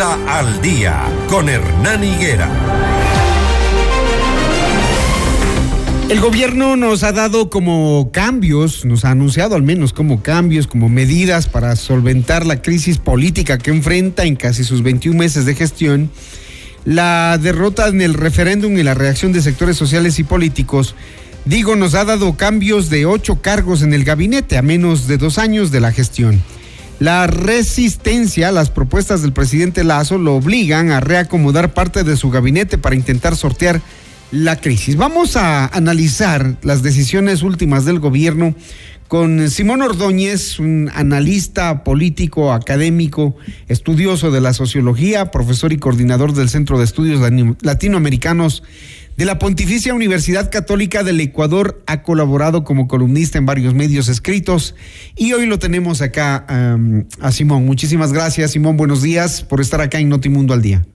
Al día con Hernán Higuera. El gobierno nos ha dado como cambios, nos ha anunciado al menos como cambios, como medidas para solventar la crisis política que enfrenta en casi sus 21 meses de gestión. La derrota en el referéndum y la reacción de sectores sociales y políticos, digo, nos ha dado cambios de ocho cargos en el gabinete a menos de dos años de la gestión. La resistencia a las propuestas del presidente Lazo lo obligan a reacomodar parte de su gabinete para intentar sortear la crisis. Vamos a analizar las decisiones últimas del gobierno con Simón Ordóñez, un analista político, académico, estudioso de la sociología, profesor y coordinador del Centro de Estudios Latinoamericanos de la Pontificia Universidad Católica del Ecuador. Ha colaborado como columnista en varios medios escritos y hoy lo tenemos acá a Simón. Muchísimas gracias, Simón. Buenos días por estar acá en Notimundo al Día.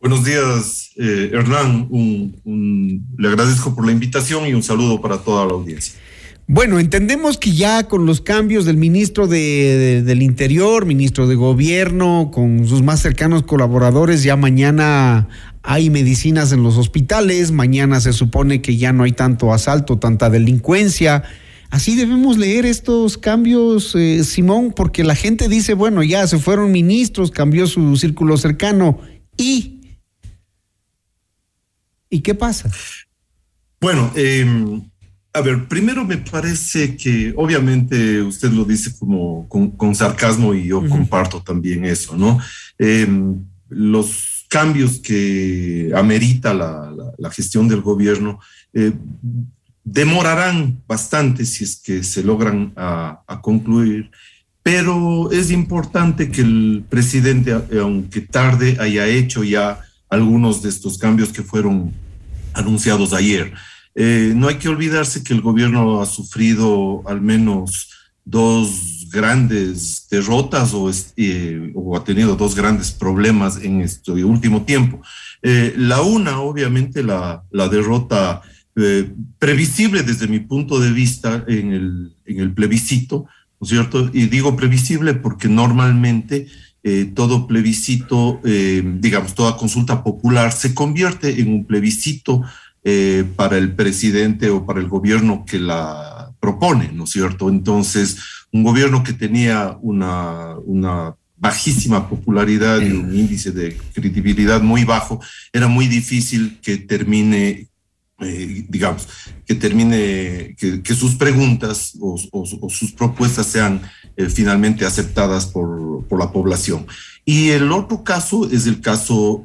Buenos días, eh, Hernán. le agradezco por la invitación y un saludo para toda la audiencia. Bueno, entendemos que ya con los cambios del ministro del Interior, ministro de Gobierno, con sus más cercanos colaboradores, ya mañana hay medicinas en los hospitales, mañana se supone que ya no hay tanto asalto, tanta delincuencia. Así debemos leer estos cambios, eh, Simón, porque la gente dice, bueno, ya se fueron ministros, cambió su círculo cercano y ¿Y qué pasa? Bueno, em, a ver, primero me parece que obviamente usted lo dice como con, sarcasmo y yo comparto también eso, ¿no? Em, los cambios que amerita la, gestión del gobierno eh, demorarán bastante si es que se logran a, a concluir pero es importante que el presidente, aunque tarde, haya hecho ya algunos de estos cambios que fueron anunciados ayer. Eh, no hay que olvidarse que el gobierno ha sufrido al menos dos grandes derrotas o, eh, o ha tenido dos grandes problemas en este último tiempo. Eh, la una, obviamente, la, derrota previsible desde mi punto de vista en el, plebiscito, ¿no es cierto? Y digo previsible porque normalmente todo plebiscito, digamos, toda consulta popular se convierte en un plebiscito eh, para el presidente o para el gobierno que la propone, ¿no es cierto? Entonces, un gobierno que tenía una, bajísima popularidad y un índice de credibilidad muy bajo, era muy difícil que termine eh, digamos, que termine, que, sus preguntas o, sus propuestas sean eh, finalmente aceptadas por, la población. Y el otro caso es el caso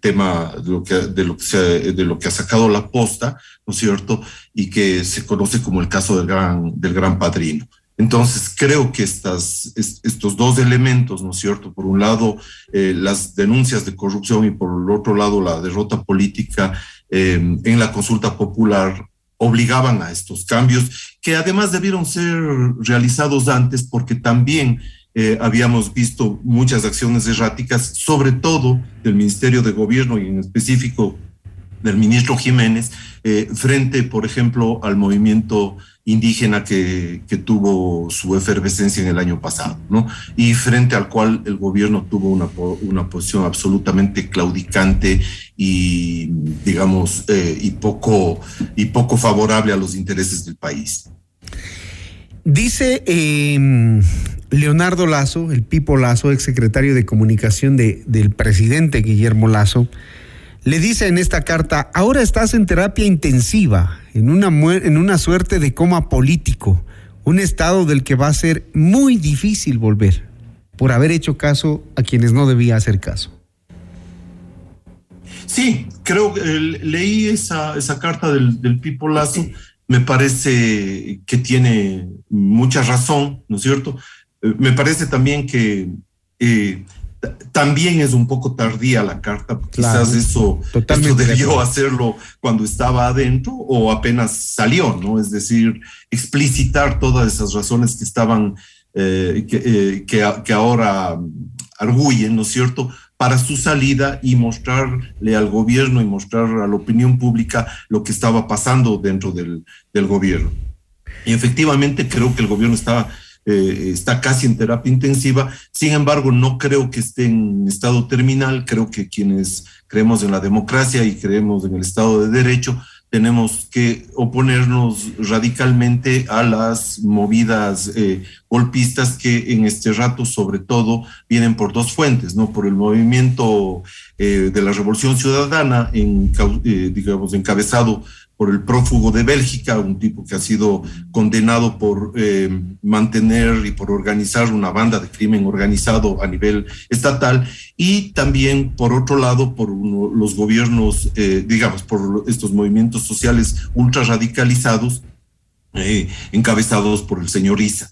tema de lo, que, de, lo que de lo que ha sacado la posta, ¿no es cierto? Y que se conoce como el caso del gran, del gran padrino. Entonces, creo que estas, estos dos elementos, ¿no es cierto? Por un lado, eh, las denuncias de corrupción y por el otro lado, la derrota política Em, en la consulta popular obligaban a estos cambios, que además debieron ser realizados antes porque también eh, habíamos visto muchas acciones erráticas, sobre todo del Ministerio de Gobierno y en específico del ministro Jiménez, eh, frente, por ejemplo, al movimiento indígena que, tuvo su efervescencia en el año pasado, ¿no? Y frente al cual el gobierno tuvo una, una posición absolutamente claudicante y, digamos, eh, y, poco, y poco favorable a los intereses del país. Dice em, Leonardo Lazo, el Pipo Lazo, exsecretario de comunicación de, del presidente Guillermo Lazo, le dice en esta carta, ahora estás en terapia intensiva, en una, en una suerte de coma político, un estado del que va a ser muy difícil volver por haber hecho caso a quienes no debía hacer caso. Sí, creo que leí esa, esa carta del, del Pipo Lazo, me parece que tiene mucha razón, ¿no es cierto? Eh, me parece también que eh, también es un poco tardía la carta, quizás eso, debió hacerlo cuando estaba adentro o apenas salió, ¿no? Es decir, explicitar todas esas razones que estaban, eh, eh, que, ahora arguyen, ¿no es cierto?, para su salida y mostrarle al gobierno y mostrar a la opinión pública lo que estaba pasando dentro del, del gobierno. Y efectivamente creo que el gobierno estaba eh, está casi en terapia intensiva. Sin embargo, no creo que esté en estado terminal. Creo que quienes creemos en la democracia y creemos en el Estado de Derecho, tenemos que oponernos radicalmente a las movidas eh, golpistas que en este rato sobre todo vienen por dos fuentes, ¿no? Por el movimiento eh, de la Revolución Ciudadana, digamos, encabezado por el prófugo de Bélgica, un tipo que ha sido condenado por eh, mantener y por organizar una banda de crimen organizado a nivel estatal, y también, por otro lado, por los gobiernos, eh, digamos, por estos movimientos sociales ultra radicalizados, eh, encabezados por el señor Isa.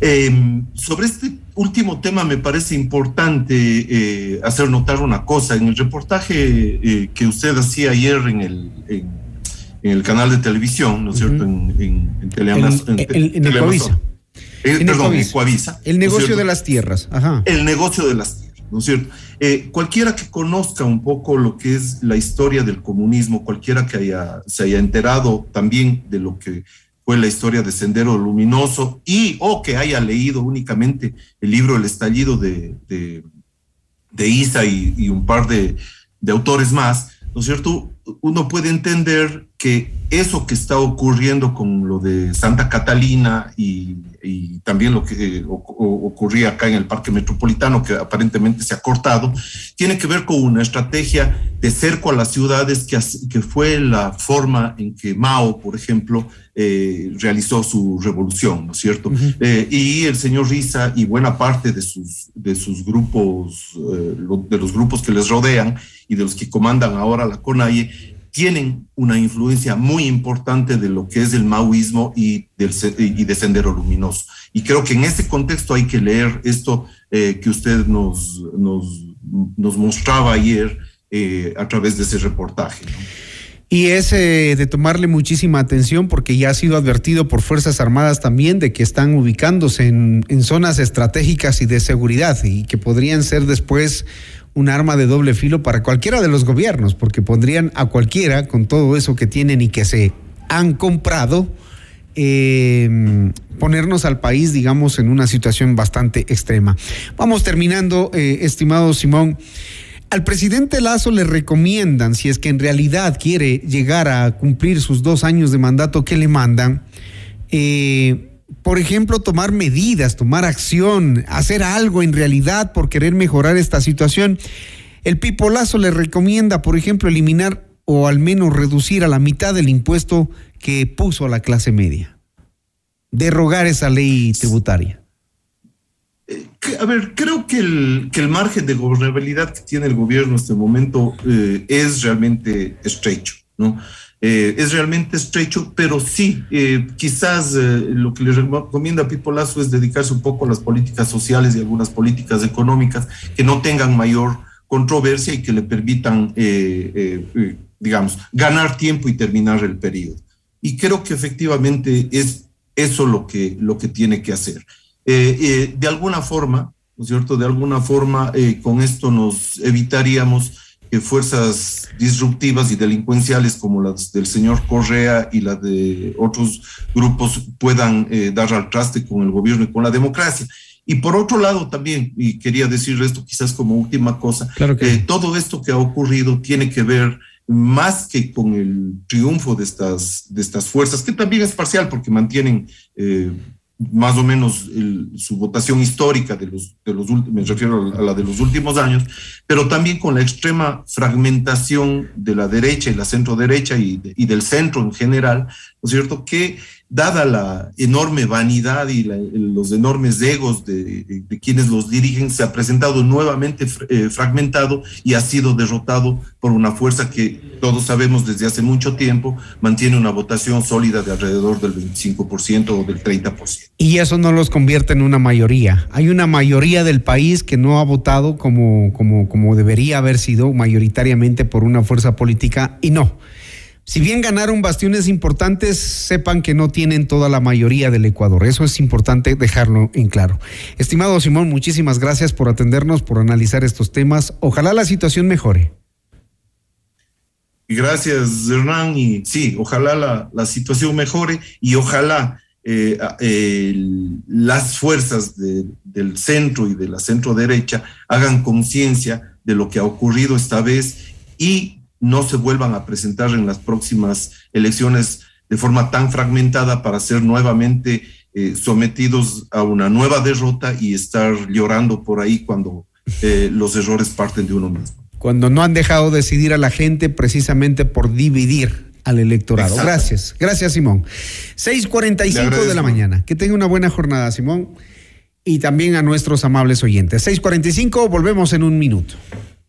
Em, sobre este último tema me parece importante hacer notar una cosa. En el reportaje que usted hacía ayer en el... en el canal de televisión, ¿no es cierto? En, en, en, Teleamaz, en, en, Ecoavisa. Eh, perdón, Ecoavisa. El negocio de las tierras. Ajá. El negocio de las tierras, ¿no es cierto? Eh, cualquiera que conozca un poco lo que es la historia del comunismo, cualquiera que haya, se haya enterado también de lo que fue la historia de Sendero Luminoso y o que haya leído únicamente el libro El estallido de, de, de Isa y, y un par de, de autores más, ¿no es cierto? Uno puede entender que eso que está ocurriendo con lo de Santa Catalina y, también lo que eh, ocurría acá en el Parque Metropolitano, que aparentemente se ha cortado, tiene que ver con una estrategia de cerco a las ciudades que, que fue la forma en que Mao, por ejemplo, eh, realizó su revolución, ¿no es cierto? Eh, y el señor Risa y buena parte de sus, de sus grupos, de los grupos que les rodean y de los que comandan ahora la CONAIE, tienen una influencia muy importante de lo que es el maoísmo y, del, y de Sendero Luminoso. Y creo que en ese contexto hay que leer esto eh, que usted nos, nos, nos mostraba ayer eh, a través de ese reportaje. Y es eh, de tomarle muchísima atención porque ya ha sido advertido por Fuerzas Armadas también de que están ubicándose en, en zonas estratégicas y de seguridad y que podrían ser después un arma de doble filo para cualquiera de los gobiernos, porque pondrían a cualquiera con todo eso que tienen y que se han comprado, eh, ponernos al país, digamos, en una situación bastante extrema. Vamos terminando, eh, estimado Simón. Al presidente Lazo le recomiendan, si es que en realidad quiere llegar a cumplir sus dos años de mandato que le mandan, eh, por ejemplo, tomar medidas, tomar acción, hacer algo en realidad por querer mejorar esta situación. El Pipolazo le recomienda, por ejemplo, eliminar o al menos reducir a la mitad el impuesto que puso a la clase media. Derrogar esa ley tributaria. Eh, a ver, creo que el, que el margen de gobernabilidad que tiene el gobierno en este momento eh, es realmente estrecho, ¿no? Eh, es realmente estrecho, pero sí, eh, quizás eh, lo que le recomienda a Pipo Lazo es dedicarse un poco a las políticas sociales y algunas políticas económicas que no tengan mayor controversia y que le permitan, digamos, ganar tiempo y terminar el periodo. Y creo que efectivamente es eso lo que, lo que tiene que hacer. de alguna forma, ¿no es cierto? De alguna forma, con esto nos evitaríamos fuerzas disruptivas y delincuenciales como las del señor Correa y la de otros grupos puedan eh, dar al traste con el gobierno y con la democracia. Y por otro lado también, y quería decir esto quizás como última cosa, claro que... Eh, todo esto que ha ocurrido tiene que ver más que con el triunfo de estas, de estas fuerzas, que también es parcial porque mantienen eh, más o menos su votación histórica de los, de los me refiero a la de los últimos años, pero también con la extrema fragmentación de la derecha y la centro derecha y, y del centro en general, ¿no es cierto? Que dada la enorme vanidad y los enormes egos de, quienes los dirigen, se ha presentado nuevamente eh, fragmentado y ha sido derrotado por una fuerza que todos sabemos desde hace mucho tiempo mantiene una votación sólida de alrededor del 25% o del 30%. Y eso no los convierte en una mayoría. Hay una mayoría del país que no ha votado como, como, como debería haber sido mayoritariamente por una fuerza política y no si bien ganaron bastiones importantes, sepan que no tienen toda la mayoría del Ecuador. Eso es importante dejarlo en claro. Estimado Simón, muchísimas gracias por atendernos, por analizar estos temas. Ojalá la situación mejore. Gracias, Hernán. Y sí, ojalá la, situación mejore y ojalá eh, las fuerzas del centro y de la centro derecha hagan conciencia de lo que ha ocurrido esta vez y no se vuelvan a presentar en las próximas elecciones de forma tan fragmentada para ser nuevamente eh, sometidos a una nueva derrota y estar llorando por ahí cuando eh, los errores parten de uno mismo. Cuando no han dejado decidir a la gente precisamente por dividir al electorado. Gracias, gracias Simón. 6.45 de la mañana. Que tenga una buena jornada, Simón. Y también a nuestros amables oyentes. 6.45, volvemos en un minuto.